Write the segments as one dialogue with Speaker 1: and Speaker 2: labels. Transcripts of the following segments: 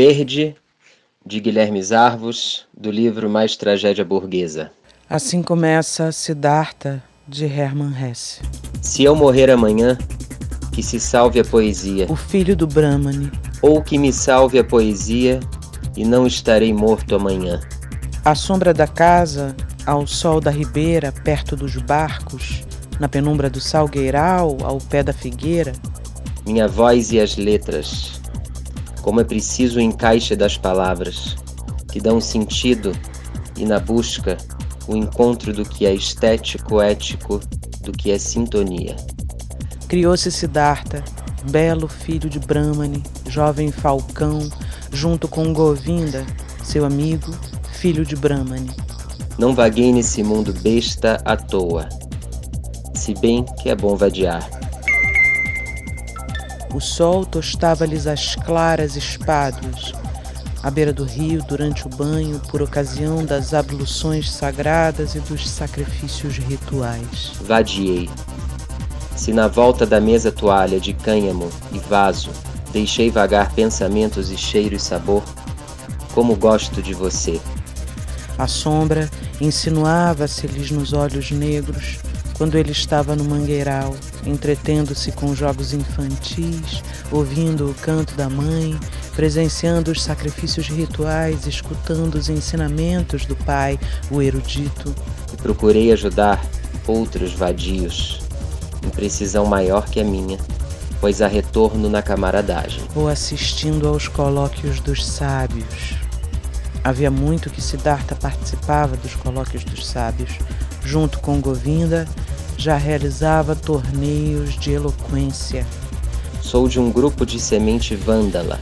Speaker 1: Verde, de Guilherme Zarvos, do livro Mais Tragédia Burguesa.
Speaker 2: Assim começa Siddhartha, de Hermann Hesse.
Speaker 1: Se eu morrer amanhã, que se salve a poesia.
Speaker 2: O filho do Brahmani.
Speaker 1: Ou que me salve a poesia e não estarei morto amanhã.
Speaker 2: À sombra da casa, ao sol da ribeira, perto dos barcos, na penumbra do salgueiral, ao pé da figueira.
Speaker 1: Minha voz e as letras, como é preciso o encaixe das palavras, que dão sentido e na busca o encontro do que é estético, ético, do que é sintonia.
Speaker 2: Criou-se Siddhartha, belo filho de Brahmani, jovem falcão, junto com Govinda, seu amigo, filho de Brahmani.
Speaker 1: Não vaguei nesse mundo besta à toa, se bem que é bom vadiar.
Speaker 2: O sol tostava-lhes as claras espáduas, à beira do rio durante o banho por ocasião das abluções sagradas e dos sacrifícios rituais.
Speaker 1: Vadiei. Se na volta da mesa toalha de cânhamo e vaso deixei vagar pensamentos e cheiro e sabor, como gosto de você.
Speaker 2: A sombra insinuava-se-lhes nos olhos negros quando ele estava no mangueiral, entretendo-se com jogos infantis, ouvindo o canto da mãe, presenciando os sacrifícios rituais, escutando os ensinamentos do pai, o erudito.
Speaker 1: E procurei ajudar outros vadios, em precisão maior que a minha, pois há retorno na camaradagem.
Speaker 2: Ou assistindo aos colóquios dos sábios. Havia muito que Siddhartha participava dos colóquios dos sábios, junto com Govinda já realizava torneios de eloquência.
Speaker 1: Sou de um grupo de semente vândala,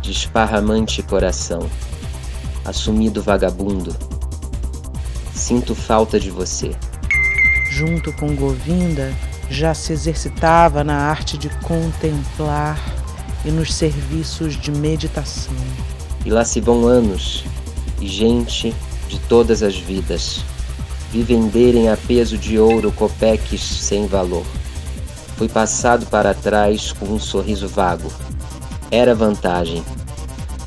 Speaker 1: de esparramante coração, assumido vagabundo. Sinto falta de você.
Speaker 2: Junto com Govinda, já se exercitava na arte de contemplar e nos serviços de meditação.
Speaker 1: E lá se vão anos, e gente de todas as vidas vi venderem a peso de ouro copeques sem valor. Fui passado para trás com um sorriso vago. Era vantagem.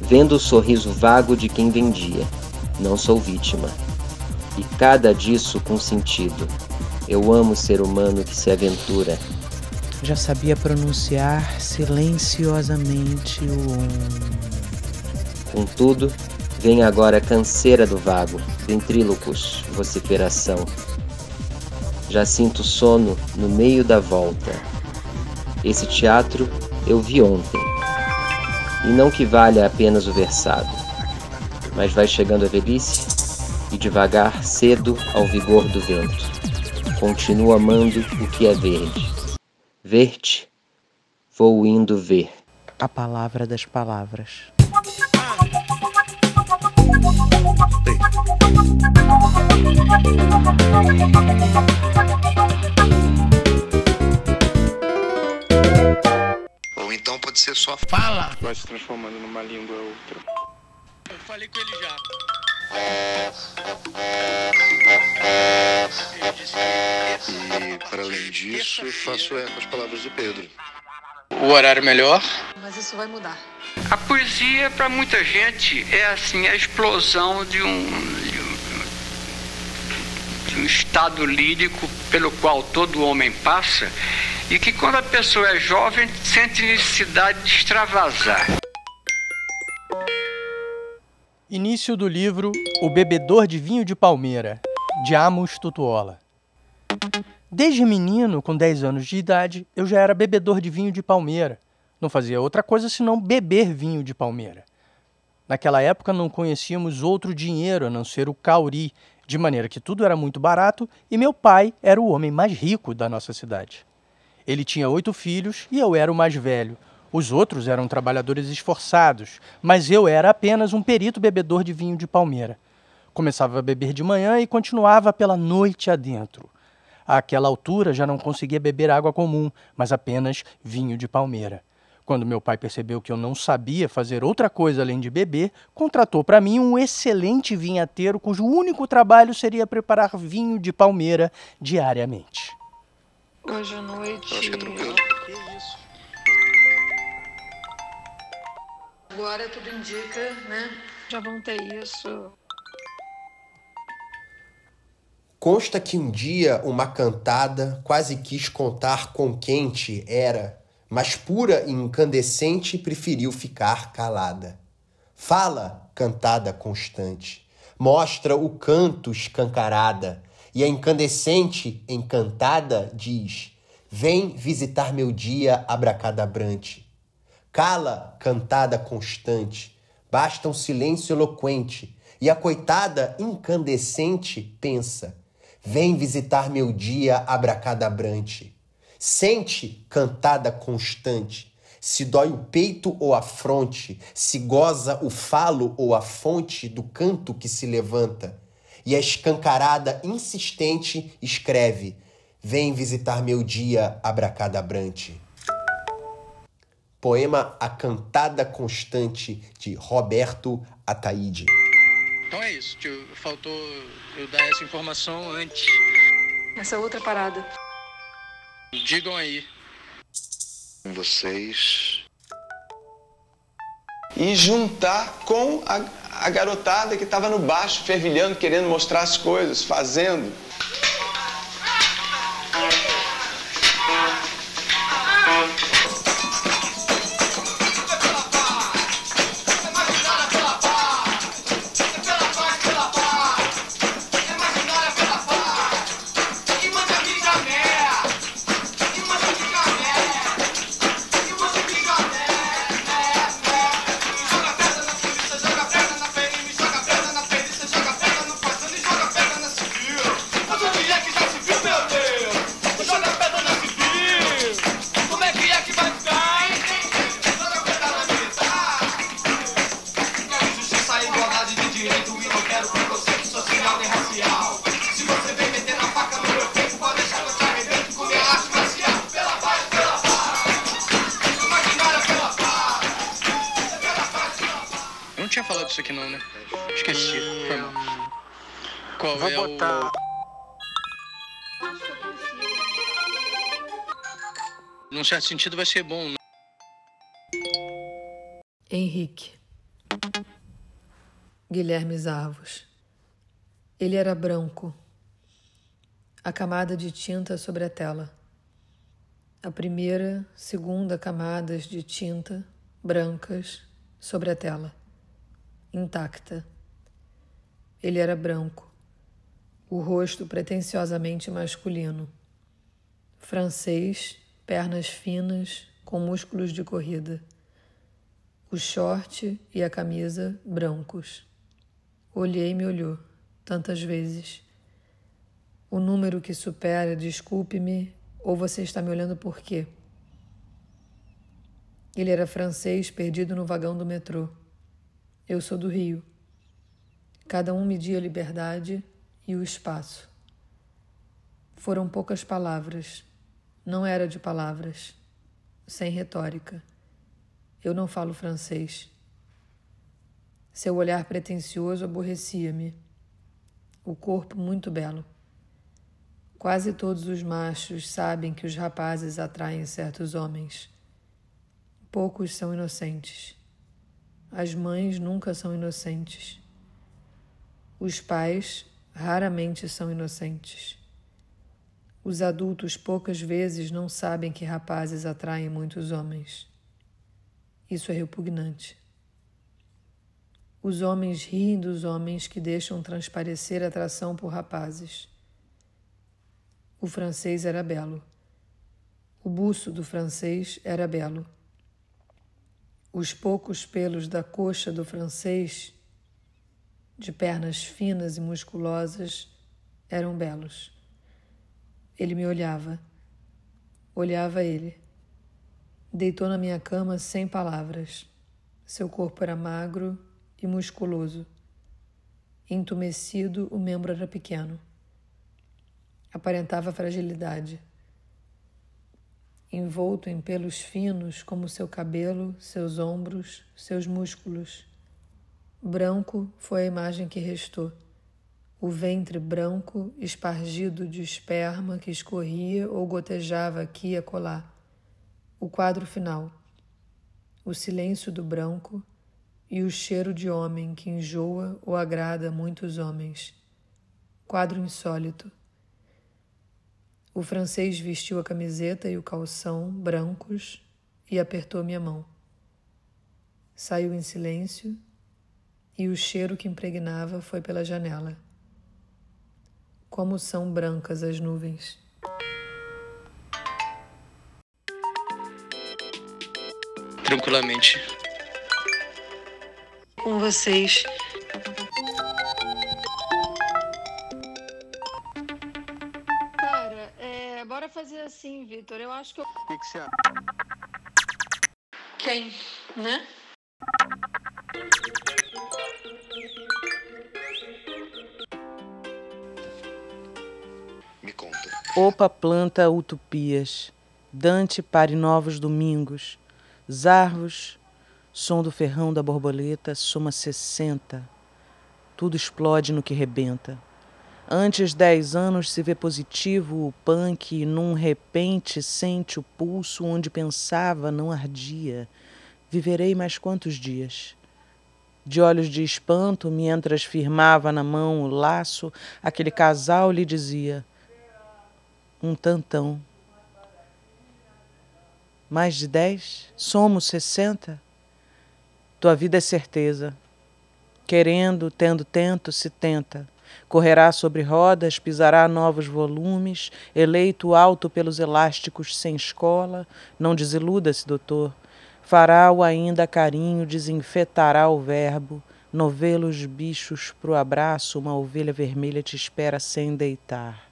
Speaker 1: Vendo o sorriso vago de quem vendia. Não sou vítima. E cada disso com sentido. Eu amo o ser humano que se aventura.
Speaker 2: Já sabia pronunciar silenciosamente o.
Speaker 1: Contudo, Vem agora canseira do vago, ventrílocos, vociferação. Já sinto sono no meio da volta. Esse teatro eu vi ontem. E não que valha apenas o versado, mas vai chegando a velhice e devagar cedo ao vigor do vento. Continuo amando o que é verde. Ver-te, vou indo ver.
Speaker 2: A palavra das palavras.
Speaker 3: Ou então pode ser só fala.
Speaker 4: Vai se transformando numa língua ou outra.
Speaker 5: Eu falei com ele já.
Speaker 3: E, para além disso, faço eco às palavras do Pedro.
Speaker 4: O horário melhor?
Speaker 6: Mas isso vai mudar.
Speaker 5: A poesia, para muita gente, é assim a explosão de um, de um, de um estado lírico pelo qual todo homem passa e que quando a pessoa é jovem sente necessidade de extravasar.
Speaker 7: Início do livro O Bebedor de Vinho de Palmeira, de Amos Tutuola. Desde menino, com 10 anos de idade, eu já era bebedor de vinho de palmeira. Não fazia outra coisa senão beber vinho de palmeira. Naquela época não conhecíamos outro dinheiro a não ser o cauri, de maneira que tudo era muito barato e meu pai era o homem mais rico da nossa cidade. Ele tinha oito filhos e eu era o mais velho. Os outros eram trabalhadores esforçados, mas eu era apenas um perito bebedor de vinho de palmeira. Começava a beber de manhã e continuava pela noite adentro. Àquela altura já não conseguia beber água comum, mas apenas vinho de palmeira. Quando meu pai percebeu que eu não sabia fazer outra coisa além de beber, contratou para mim um excelente vinhateiro cujo único trabalho seria preparar vinho de palmeira diariamente.
Speaker 6: Hoje à noite.
Speaker 3: Acho que é tranquilo.
Speaker 6: Agora tudo indica, né? Já vão ter isso.
Speaker 8: Consta que um dia uma cantada quase quis contar com quente era, mas pura e incandescente preferiu ficar calada. Fala, cantada constante, mostra o canto escancarada, e a incandescente, encantada, diz: Vem visitar meu dia abracadabrante. Cala, cantada constante, basta um silêncio eloquente, e a coitada incandescente pensa: Vem visitar meu dia abracadabrante. Sente, cantada constante, se dói o peito ou a fronte, se goza o falo ou a fonte do canto que se levanta. E a escancarada insistente escreve: Vem visitar meu dia abracadabrante. Poema A Cantada Constante de Roberto Ataíde.
Speaker 4: Então é isso, tio. Faltou eu dar essa informação antes.
Speaker 6: Essa outra parada.
Speaker 4: Digam aí.
Speaker 3: Com vocês.
Speaker 9: E juntar com a, a garotada que estava no baixo, fervilhando, querendo mostrar as coisas, fazendo.
Speaker 4: Esqueci. Mal. Qual
Speaker 10: Vou
Speaker 4: é
Speaker 10: botar.
Speaker 4: o... Num certo sentido vai ser bom, né?
Speaker 6: Henrique. Guilherme Zarvos. Ele era branco. A camada de tinta sobre a tela. A primeira, segunda camadas de tinta brancas sobre a tela. Intacta. Ele era branco. O rosto pretensiosamente masculino. Francês, pernas finas, com músculos de corrida o short e a camisa brancos. Olhei e me olhou, tantas vezes. O número que supera, desculpe-me, ou você está me olhando por quê? Ele era francês perdido no vagão do metrô. Eu sou do Rio. Cada um media a liberdade e o espaço. Foram poucas palavras. Não era de palavras. Sem retórica. Eu não falo francês. Seu olhar pretensioso aborrecia-me. O corpo muito belo. Quase todos os machos sabem que os rapazes atraem certos homens. Poucos são inocentes. As mães nunca são inocentes. Os pais raramente são inocentes. Os adultos poucas vezes não sabem que rapazes atraem muitos homens. Isso é repugnante. Os homens riem dos homens que deixam transparecer atração por rapazes. O francês era belo. O buço do francês era belo. Os poucos pelos da coxa do francês, de pernas finas e musculosas, eram belos. Ele me olhava. Olhava ele. Deitou na minha cama sem palavras. Seu corpo era magro e musculoso. Entumecido, o membro era pequeno. Aparentava fragilidade. Envolto em pelos finos como seu cabelo, seus ombros, seus músculos. Branco foi a imagem que restou. O ventre branco, espargido de esperma que escorria ou gotejava aqui e acolá o quadro final. O silêncio do branco, e o cheiro de homem que enjoa ou agrada muitos homens. Quadro insólito. O francês vestiu a camiseta e o calção brancos e apertou minha mão. Saiu em silêncio e o cheiro que impregnava foi pela janela. Como são brancas as nuvens.
Speaker 4: Tranquilamente.
Speaker 6: Com vocês.
Speaker 10: Cara, é, bora fazer assim, Vitor. Eu acho que eu.
Speaker 4: O que, que você acha?
Speaker 10: Quem? Né?
Speaker 2: Opa planta utopias, Dante pare novos domingos, Zarvos, som do ferrão da borboleta, soma sessenta. Tudo explode no que rebenta. Antes dez anos se vê positivo o punk, e num repente sente o pulso onde pensava não ardia. Viverei mais quantos dias? De olhos de espanto, mientras firmava na mão o laço, aquele casal lhe dizia: um tantão. Mais de dez? Somos sessenta? Tua vida é certeza. Querendo, tendo tento, se tenta. Correrá sobre rodas, pisará novos volumes, eleito alto pelos elásticos sem escola. Não desiluda-se, doutor. Fará-o ainda carinho, desinfetará o verbo. Novelos bichos pro abraço, uma ovelha vermelha te espera sem deitar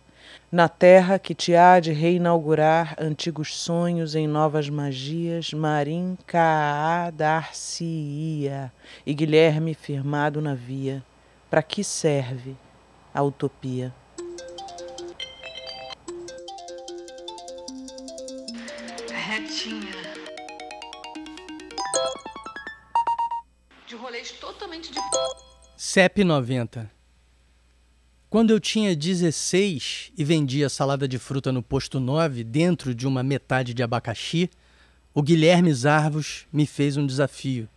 Speaker 2: na terra que te há de reinaugurar antigos sonhos em novas magias, Marim Caá dar-se-ia e Guilherme firmado na via. Para que serve a utopia?
Speaker 10: Retinha. De rolês totalmente de.
Speaker 7: CEP 90. Quando eu tinha 16 e vendia salada de fruta no posto 9 dentro de uma metade de abacaxi, o Guilherme Zarvos me fez um desafio.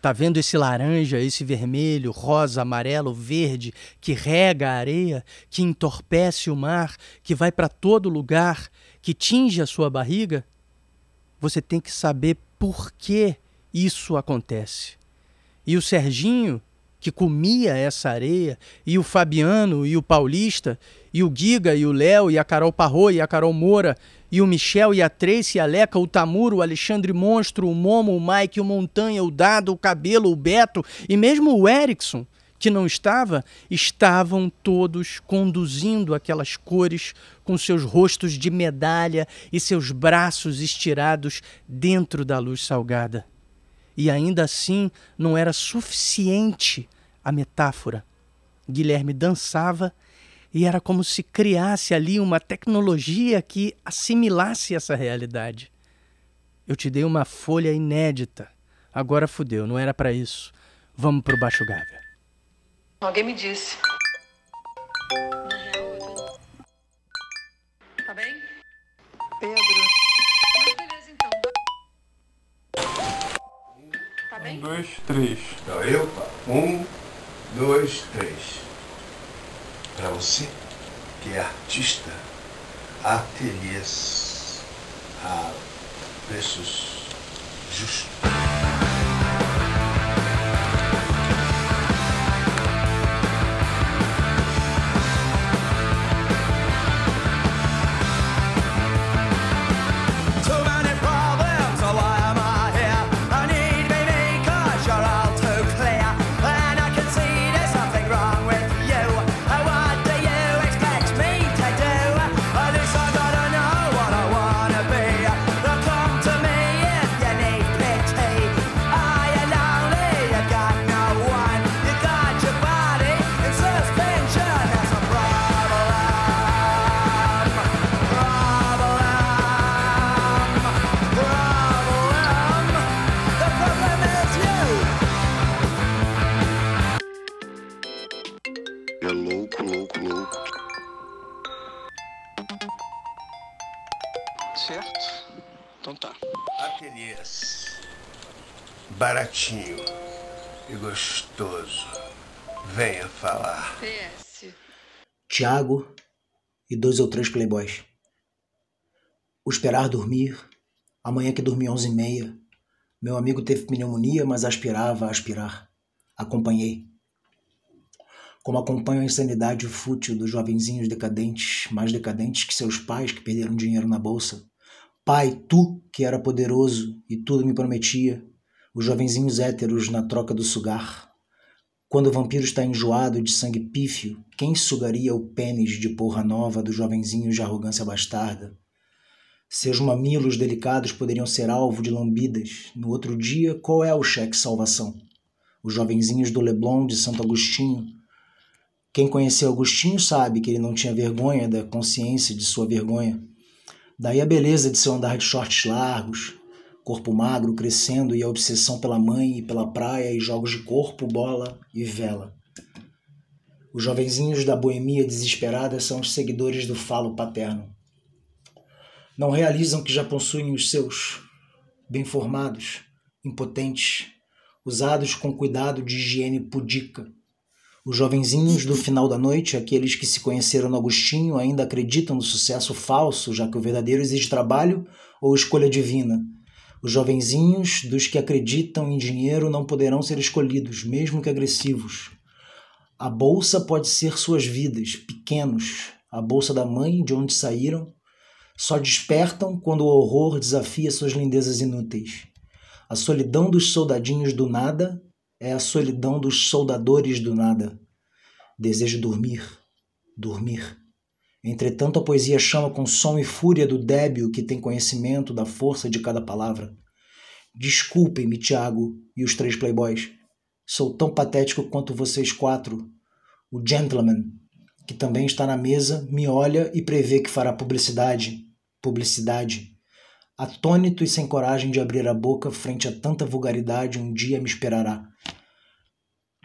Speaker 7: Tá vendo esse laranja, esse vermelho, rosa, amarelo, verde que rega a areia, que entorpece o mar, que vai para todo lugar, que tinge a sua barriga? Você tem que saber por que isso acontece. E o Serginho, que comia essa areia, e o Fabiano e o Paulista, e o Giga e o Léo e a Carol Parro e a Carol Moura, e o Michel e a Tracy, a Leca, o Tamuro, o Alexandre Monstro, o Momo, o Mike, o Montanha, o Dado, o Cabelo, o Beto e mesmo o Erickson, que não estava, estavam todos conduzindo aquelas cores com seus rostos de medalha e seus braços estirados dentro da luz salgada. E ainda assim não era suficiente a metáfora. Guilherme dançava e era como se criasse ali uma tecnologia que assimilasse essa realidade. Eu te dei uma folha inédita. Agora fudeu, não era para isso. Vamos pro Baixo Gávea.
Speaker 10: Alguém me disse.
Speaker 11: Um, dois, três.
Speaker 12: Então eu, pá. um, dois, três. Para você que é artista, ateliês a preços justos. Baratinho. e gostoso. Venha falar.
Speaker 10: PS.
Speaker 11: Tiago e dois ou três playboys. O esperar dormir, amanhã que dormi onze e meia. Meu amigo teve pneumonia, mas aspirava a aspirar. Acompanhei. Como acompanho a insanidade fútil dos jovenzinhos decadentes, mais decadentes que seus pais que perderam dinheiro na bolsa. Pai, tu que era poderoso e tudo me prometia. Os jovenzinhos héteros na troca do sugar. Quando o vampiro está enjoado de sangue pífio, quem sugaria o pênis de porra nova dos jovenzinhos de arrogância bastarda? Seus mamilos delicados poderiam ser alvo de lambidas. No outro dia, qual é o cheque salvação? Os jovenzinhos do Leblon de Santo Agostinho. Quem conheceu Agostinho sabe que ele não tinha vergonha da consciência de sua vergonha. Daí a beleza de seu andar de shorts largos, corpo magro crescendo e a obsessão pela mãe e pela praia e jogos de corpo, bola e vela. Os jovenzinhos da boemia desesperada são os seguidores do falo paterno. Não realizam que já possuem os seus, bem formados, impotentes, usados com cuidado de higiene pudica. Os jovenzinhos do final da noite, aqueles que se conheceram no Agostinho, ainda acreditam no sucesso falso, já que o verdadeiro exige trabalho ou escolha divina. Os jovenzinhos dos que acreditam em dinheiro não poderão ser escolhidos, mesmo que agressivos. A bolsa pode ser suas vidas, pequenos, a bolsa da mãe, de onde saíram, só despertam quando o horror desafia suas lindezas inúteis. A solidão dos soldadinhos do nada é a solidão dos soldadores do nada. Desejo dormir, dormir. Entretanto, a poesia chama com som e fúria do débil que tem conhecimento da força de cada palavra. Desculpem-me, Tiago e os três playboys. Sou tão patético quanto vocês quatro. O gentleman, que também está na mesa, me olha e prevê que fará publicidade. Publicidade. Atônito e sem coragem de abrir a boca frente a tanta vulgaridade, um dia me esperará.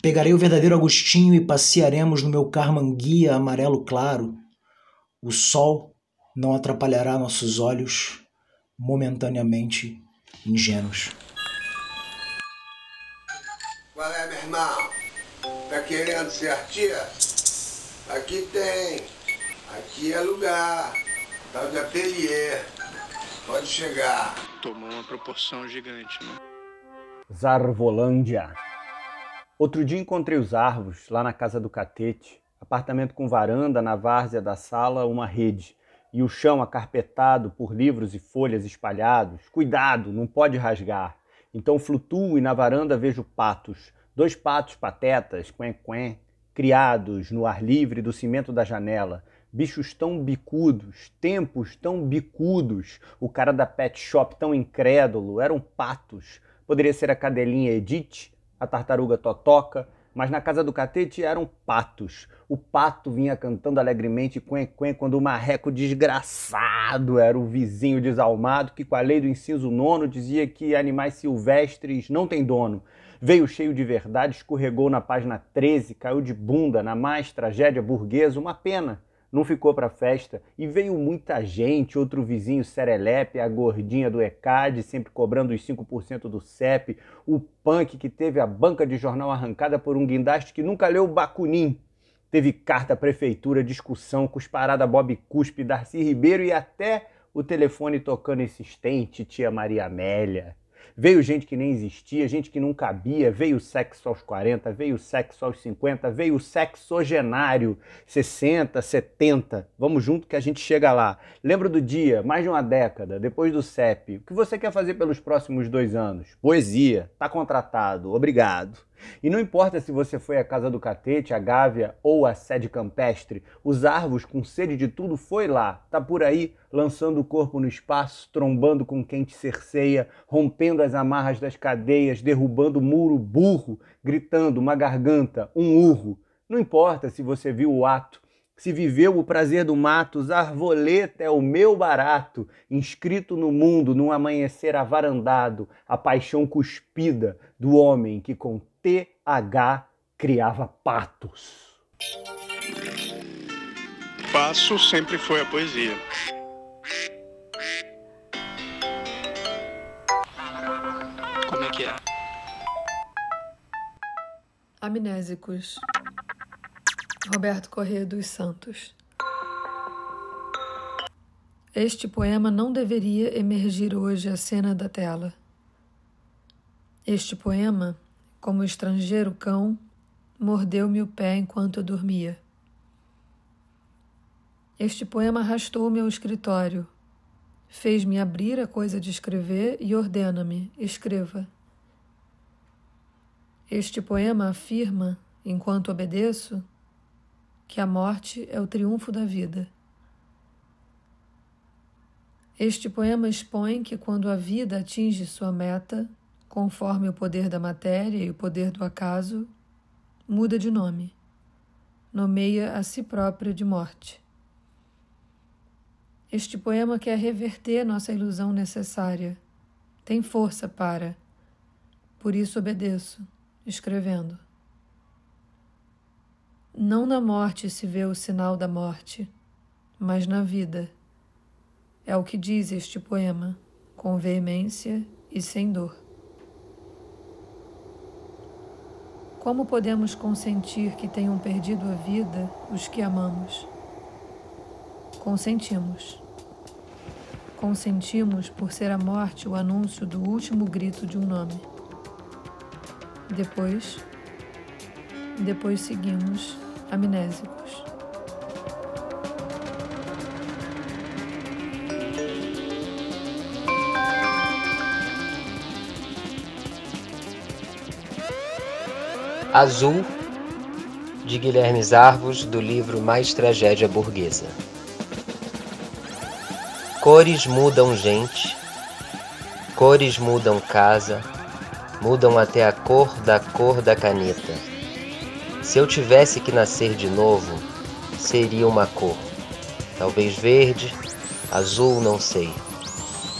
Speaker 11: Pegarei o verdadeiro Agostinho e passearemos no meu carmanguia amarelo claro. O sol não atrapalhará nossos olhos momentaneamente ingênuos.
Speaker 12: Qual é, meu irmão? Tá querendo ser artista? Aqui tem. Aqui é lugar. Tal de ateliê. Pode chegar.
Speaker 4: Tomou uma proporção gigante, né?
Speaker 13: Zarvolândia. Outro dia encontrei os Arvos lá na casa do Catete, apartamento com varanda, na várzea da sala, uma rede, e o chão acarpetado por livros e folhas espalhados. Cuidado, não pode rasgar. Então flutuo e na varanda vejo patos, dois patos patetas, quen quen, criados no ar livre do cimento da janela. Bichos tão bicudos, tempos tão bicudos, o cara da pet shop tão incrédulo, eram patos. Poderia ser a cadelinha Edith, a tartaruga Totoca, mas na casa do catete eram patos. O pato vinha cantando alegremente quen quen quando o marreco desgraçado era o vizinho desalmado que com a lei do inciso nono dizia que animais silvestres não têm dono. Veio cheio de verdade, escorregou na página 13, caiu de bunda na mais tragédia burguesa, uma pena não ficou para festa e veio muita gente, outro vizinho serelepe, a gordinha do ECAD, sempre cobrando os 5% do CEP, o punk que teve a banca de jornal arrancada por um guindaste que nunca leu Bakunin. Teve carta prefeitura, discussão, cusparada Bob Cuspe, Darcy Ribeiro e até o telefone tocando insistente, tia Maria Amélia. Veio gente que nem existia, gente que não cabia, veio sexo aos 40, veio sexo aos 50, veio sexogenário, 60, 70. Vamos junto que a gente chega lá. Lembra do dia, mais de uma década, depois do CEP. O que você quer fazer pelos próximos dois anos? Poesia. Tá contratado. Obrigado. E não importa se você foi à Casa do Catete, a Gávea ou a Sede Campestre, os Arvos, com sede de tudo, foi lá, tá por aí, lançando o corpo no espaço, trombando com quem te cerceia, rompendo as amarras das cadeias, derrubando muro burro, gritando uma garganta, um urro. Não importa se você viu o ato, se viveu o prazer do mato, Zarvoleta é o meu barato, inscrito no mundo num amanhecer avarandado, a paixão cuspida do homem que com TH criava patos.
Speaker 4: Passo sempre foi a poesia. Como é que é?
Speaker 6: Amnésicos. Roberto Corrêa dos Santos. Este poema não deveria emergir hoje à cena da tela. Este poema, como estrangeiro cão, mordeu-me o pé enquanto eu dormia. Este poema arrastou-me ao escritório, fez-me abrir a coisa de escrever e ordena-me: escreva. Este poema afirma, enquanto obedeço, que a morte é o triunfo da vida. Este poema expõe que quando a vida atinge sua meta, conforme o poder da matéria e o poder do acaso, muda de nome, nomeia a si própria de morte. Este poema quer reverter nossa ilusão necessária, tem força para, por isso obedeço, escrevendo. Não na morte se vê o sinal da morte, mas na vida. É o que diz este poema, com veemência e sem dor. Como podemos consentir que tenham perdido a vida os que amamos? Consentimos. Consentimos por ser a morte o anúncio do último grito de um nome. Depois, depois seguimos amnésicos.
Speaker 1: Azul, de Guilherme Zarvos, do livro Mais Tragédia Burguesa. Cores mudam gente, cores mudam casa, mudam até a cor da cor da caneta. Se eu tivesse que nascer de novo, seria uma cor. Talvez verde, azul, não sei.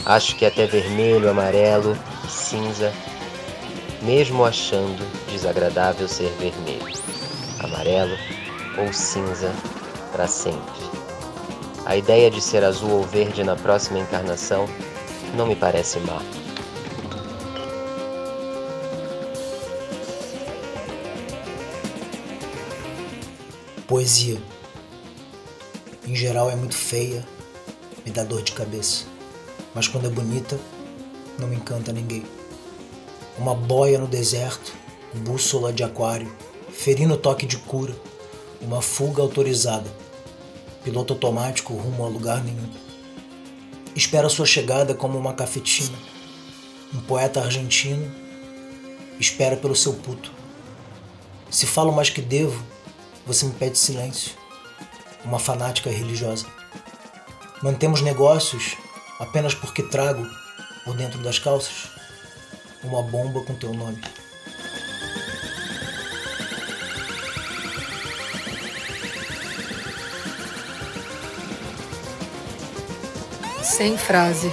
Speaker 1: Acho que até vermelho, amarelo cinza, mesmo achando desagradável ser vermelho, amarelo ou cinza para sempre. A ideia de ser azul ou verde na próxima encarnação não me parece má.
Speaker 11: Poesia. Em geral é muito feia, me dá dor de cabeça. Mas quando é bonita, não me encanta ninguém. Uma boia no deserto, bússola de aquário, ferindo toque de cura, uma fuga autorizada, piloto automático rumo a lugar nenhum. Espera sua chegada como uma cafetina. Um poeta argentino espera pelo seu puto. Se falo mais que devo, você me pede silêncio. Uma fanática religiosa. Mantemos negócios apenas porque trago, por dentro das calças, uma bomba com teu nome.
Speaker 6: Sem frase.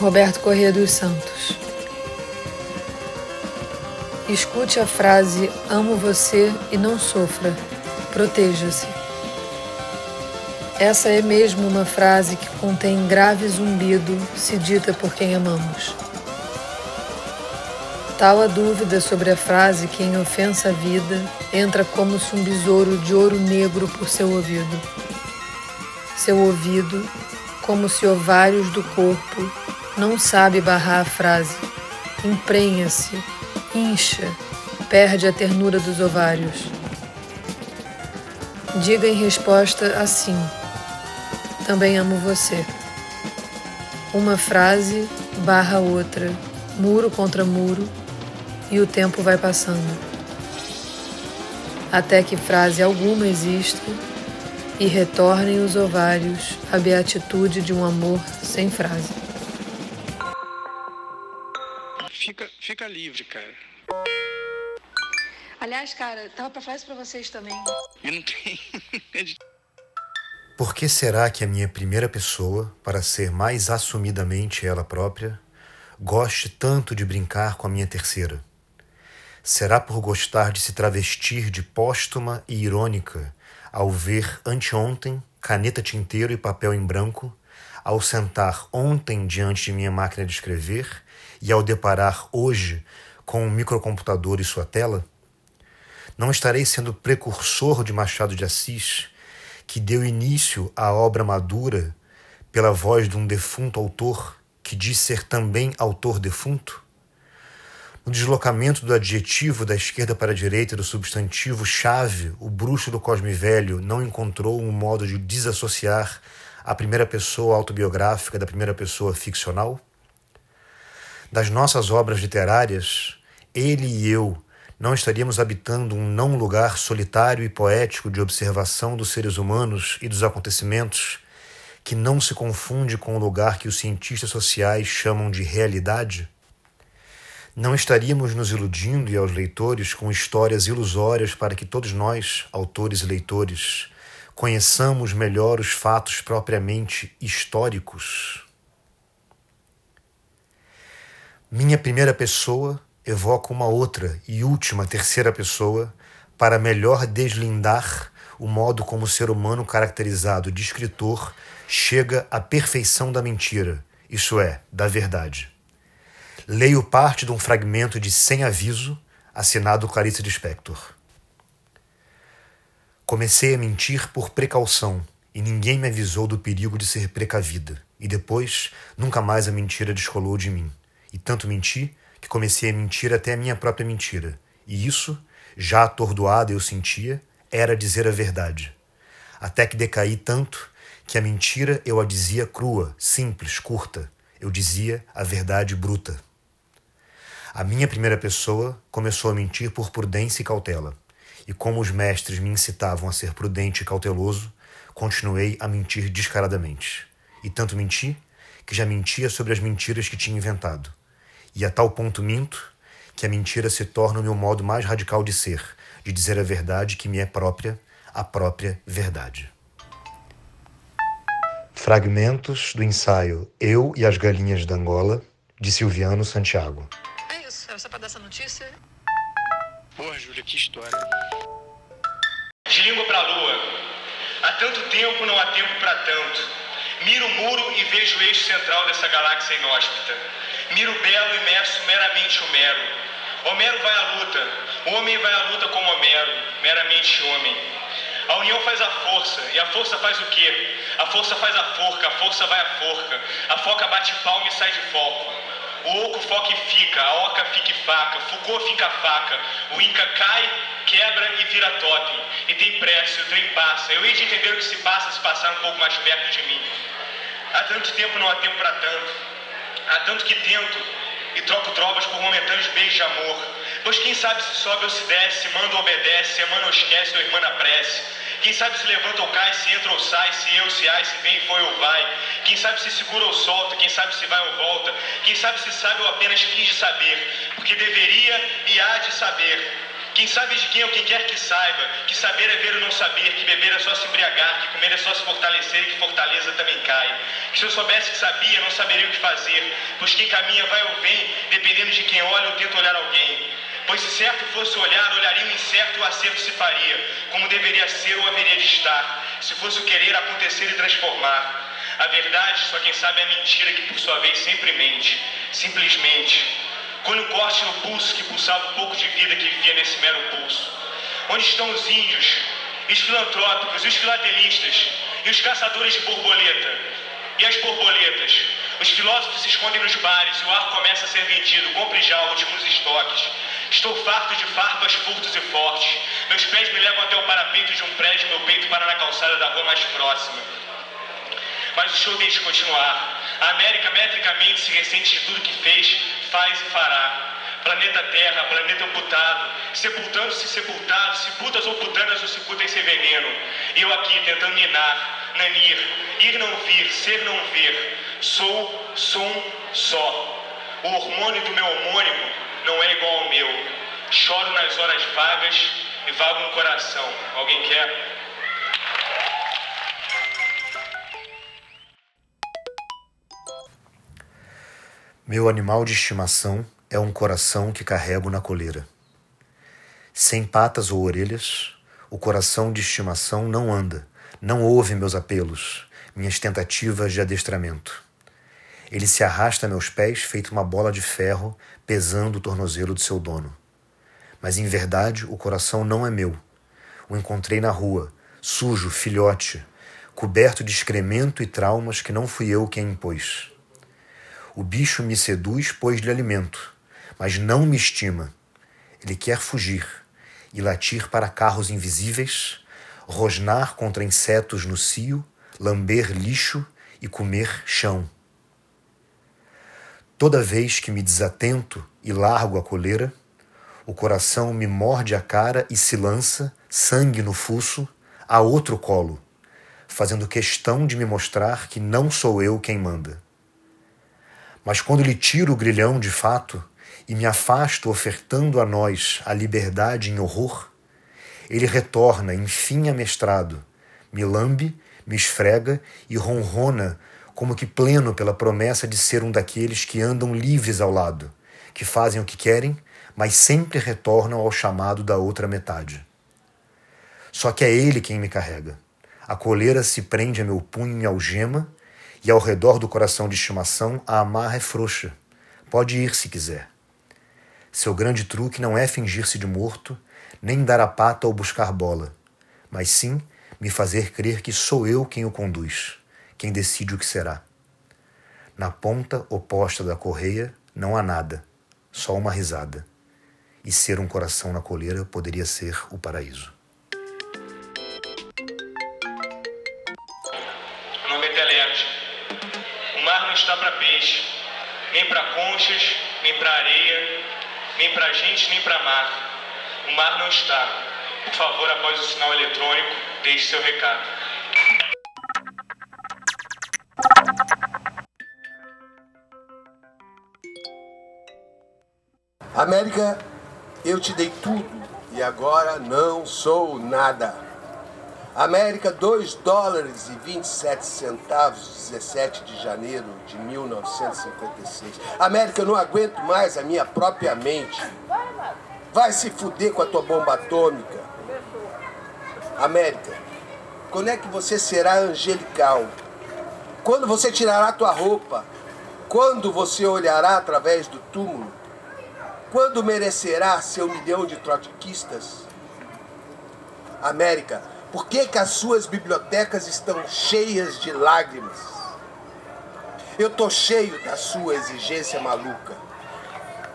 Speaker 6: Roberto Corrêa dos Santos. Escute a frase Amo você e não sofra. Proteja-se. Essa é mesmo uma frase que contém grave zumbido se dita por quem amamos. Tal a dúvida sobre a frase que, em ofensa à vida, entra como se um besouro de ouro negro por seu ouvido. Seu ouvido, como se ovários do corpo, não sabe barrar a frase. Emprenha-se, incha, perde a ternura dos ovários. Diga em resposta assim: Também amo você. Uma frase barra outra, muro contra muro, e o tempo vai passando. Até que frase alguma exista e retornem os ovários à beatitude de um amor sem frase.
Speaker 4: Fica, fica livre, cara.
Speaker 10: Aliás, cara, tava pra falar isso pra vocês também.
Speaker 4: E não tem.
Speaker 14: Por que será que a minha primeira pessoa, para ser mais assumidamente ela própria, goste tanto de brincar com a minha terceira? Será por gostar de se travestir de póstuma e irônica ao ver anteontem caneta tinteiro e papel em branco, ao sentar ontem diante de minha máquina de escrever e ao deparar hoje com um microcomputador e sua tela? Não estarei sendo precursor de Machado de Assis, que deu início à obra madura pela voz de um defunto autor que diz ser também autor defunto? No deslocamento do adjetivo da esquerda para a direita do substantivo chave, o bruxo do Cosme Velho não encontrou um modo de desassociar a primeira pessoa autobiográfica da primeira pessoa ficcional? Das nossas obras literárias, ele e eu não estaríamos habitando um não lugar solitário e poético de observação dos seres humanos e dos acontecimentos que não se confunde com o lugar que os cientistas sociais chamam de realidade? Não estaríamos nos iludindo e aos leitores com histórias ilusórias para que todos nós, autores e leitores, conheçamos melhor os fatos propriamente históricos? Minha primeira pessoa evoca uma outra e última terceira pessoa para melhor deslindar o modo como o ser humano caracterizado de escritor chega à perfeição da mentira, isso é, da verdade. Leio parte de um fragmento de Sem Aviso, assinado Clarice Lispector. Comecei a mentir por precaução e ninguém me avisou do perigo de ser precavida. E depois, nunca mais a mentira descolou de mim. E tanto menti que comecei a mentir até a minha própria mentira. E isso, já atordoada eu sentia, era dizer a verdade. Até que decaí tanto que a mentira eu a dizia crua, simples, curta. Eu dizia a verdade bruta. A minha primeira pessoa começou a mentir por prudência e cautela. E como os mestres me incitavam a ser prudente e cauteloso, continuei a mentir descaradamente. E tanto menti que já mentia sobre as mentiras que tinha inventado. E a tal ponto minto que a mentira se torna o meu modo mais radical de ser, de dizer a verdade que me é própria, a própria verdade. Fragmentos do ensaio Eu e as Galinhas da Angola, de Silviano Santiago.
Speaker 10: É isso, era só pra dar essa notícia.
Speaker 4: Porra, Júlia, que história.
Speaker 15: De língua pra lua. Há tanto tempo não há tempo pra tanto. Miro o muro e vejo o eixo central dessa galáxia inóspita. Miro belo meço meramente Homero. Homero vai à luta. O homem vai à luta como Homero, meramente homem. A união faz a força, e a força faz o quê? A força faz a forca, a força vai à forca. A foca bate palma e sai de foco. O oco foca e fica, a oca fica e faca, Foucault fica faca, o Inca cai, quebra e vira totem. E tem pressa, o trem passa. Eu hei de entender o que se passa se passar um pouco mais perto de mim. Há tanto tempo não há tempo para tanto. Há tanto que tento e troco trovas por momentâneos beijos de amor. Pois quem sabe se sobe ou se desce, manda ou obedece, se emana ou esquece ou irmã na prece. Quem sabe se levanta ou cai, se entra ou sai, se eu, se ai, se vem, foi ou vai. Quem sabe se segura ou solta, quem sabe se vai ou volta. Quem sabe se sabe ou apenas finge saber, porque deveria e há de saber. Quem sabe de quem ou quem quer que saiba, que saber é ver ou não saber, que beber é só se embriagar, que comer é só se fortalecer e que fortaleza também cai. Que se eu soubesse que sabia, não saberia o que fazer, pois quem caminha vai ou vem, dependendo de quem olha ou tenta olhar alguém. Pois se certo fosse olhar, olharia o incerto e o acerto se faria, como deveria ser ou haveria de estar, se fosse o querer acontecer e transformar. A verdade, só quem sabe é a mentira que por sua vez sempre mente, simplesmente. Colhe um corte no pulso que pulsava o pouco de vida que vivia nesse mero pulso. Onde estão os índios, os filantrópicos, os filatelistas e os caçadores de borboleta? E as borboletas? Os filósofos se escondem nos bares e o ar começa a ser vendido. Compre já últimos estoques. Estou farto de farpas, furtos e fortes. Meus pés me levam até o parapeito de um prédio, meu peito para na calçada da rua mais próxima. Mas o show tem de continuar. A América metricamente se ressente de tudo que fez, faz e fará. Planeta Terra, planeta amputado, sepultando-se sepultados, se putas ou putanas ou se putas sem veneno. Eu aqui tentando ninar, nanir, ir não vir, ser não ver. Sou, som, só. O hormônio do meu homônimo não é igual ao meu. Choro nas horas vagas e vago no coração. Alguém quer?
Speaker 14: Meu animal de estimação é um coração que carrego na coleira. Sem patas ou orelhas, o coração de estimação não anda, não ouve meus apelos, minhas tentativas de adestramento. Ele se arrasta a meus pés feito uma bola de ferro pesando o tornozelo de seu dono. Mas em verdade o coração não é meu. O encontrei na rua, sujo, filhote, coberto de excremento e traumas que não fui eu quem impôs. O bicho me seduz, pois lhe alimento, mas não me estima. Ele quer fugir e latir para carros invisíveis, rosnar contra insetos no cio, lamber lixo e comer chão. Toda vez que me desatento e largo a coleira, o coração me morde a cara e se lança, sangue no fuço, a outro colo, fazendo questão de me mostrar que não sou eu quem manda. Mas quando lhe tiro o grilhão de fato e me afasto ofertando a nós a liberdade em horror, ele retorna, enfim, amestrado, me lambe, me esfrega e ronrona como que pleno pela promessa de ser um daqueles que andam livres ao lado, que fazem o que querem, mas sempre retornam ao chamado da outra metade. Só que é ele quem me carrega. A coleira se prende a meu punho em algema e ao redor do coração de estimação a amarra é frouxa. Pode ir se quiser. Seu grande truque não é fingir-se de morto, nem dar a pata ou buscar bola, mas sim me fazer crer que sou eu quem o conduz, quem decide o que será. Na ponta oposta da correia não há nada, só uma risada. E ser um coração na coleira poderia ser o paraíso.
Speaker 15: Meu nome é Telete. O mar não está para peixe, nem para conchas, nem para areia, nem para gente, nem para mar. O mar não está. Por favor, após o sinal eletrônico, deixe seu recado.
Speaker 12: América, eu te dei tudo e agora não sou nada. América, 2 dólares e 27 centavos, 17 de janeiro de 1956. América, eu não aguento mais a minha própria mente. Vai se fuder com a tua bomba atômica. América, quando é que você será angelical? Quando você tirará tua roupa? Quando você olhará através do túmulo? Quando merecerá seu milhão de trotskistas? América, por que, que as suas bibliotecas estão cheias de lágrimas? Eu tô cheio da sua exigência maluca.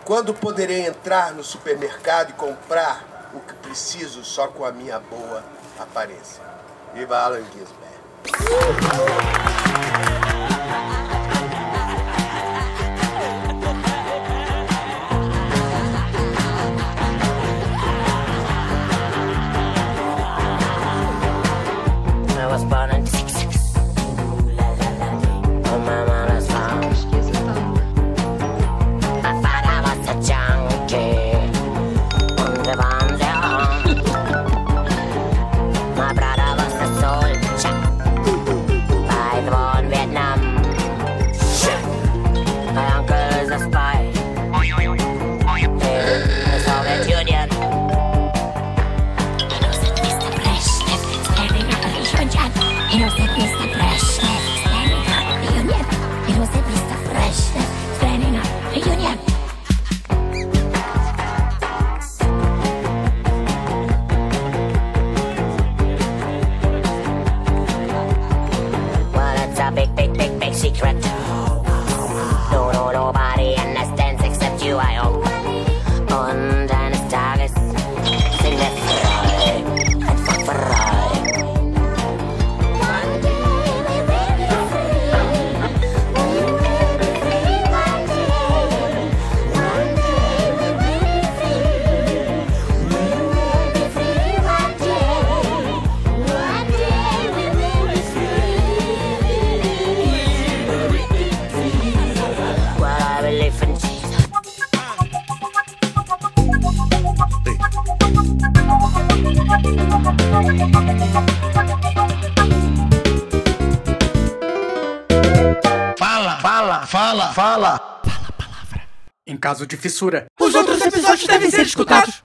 Speaker 12: Quando poderei entrar no supermercado e comprar o que preciso só com a minha boa aparência? Viva Alan Ginsberg.
Speaker 16: Caso de fissura,
Speaker 7: Os outros episódios devem ser escutados.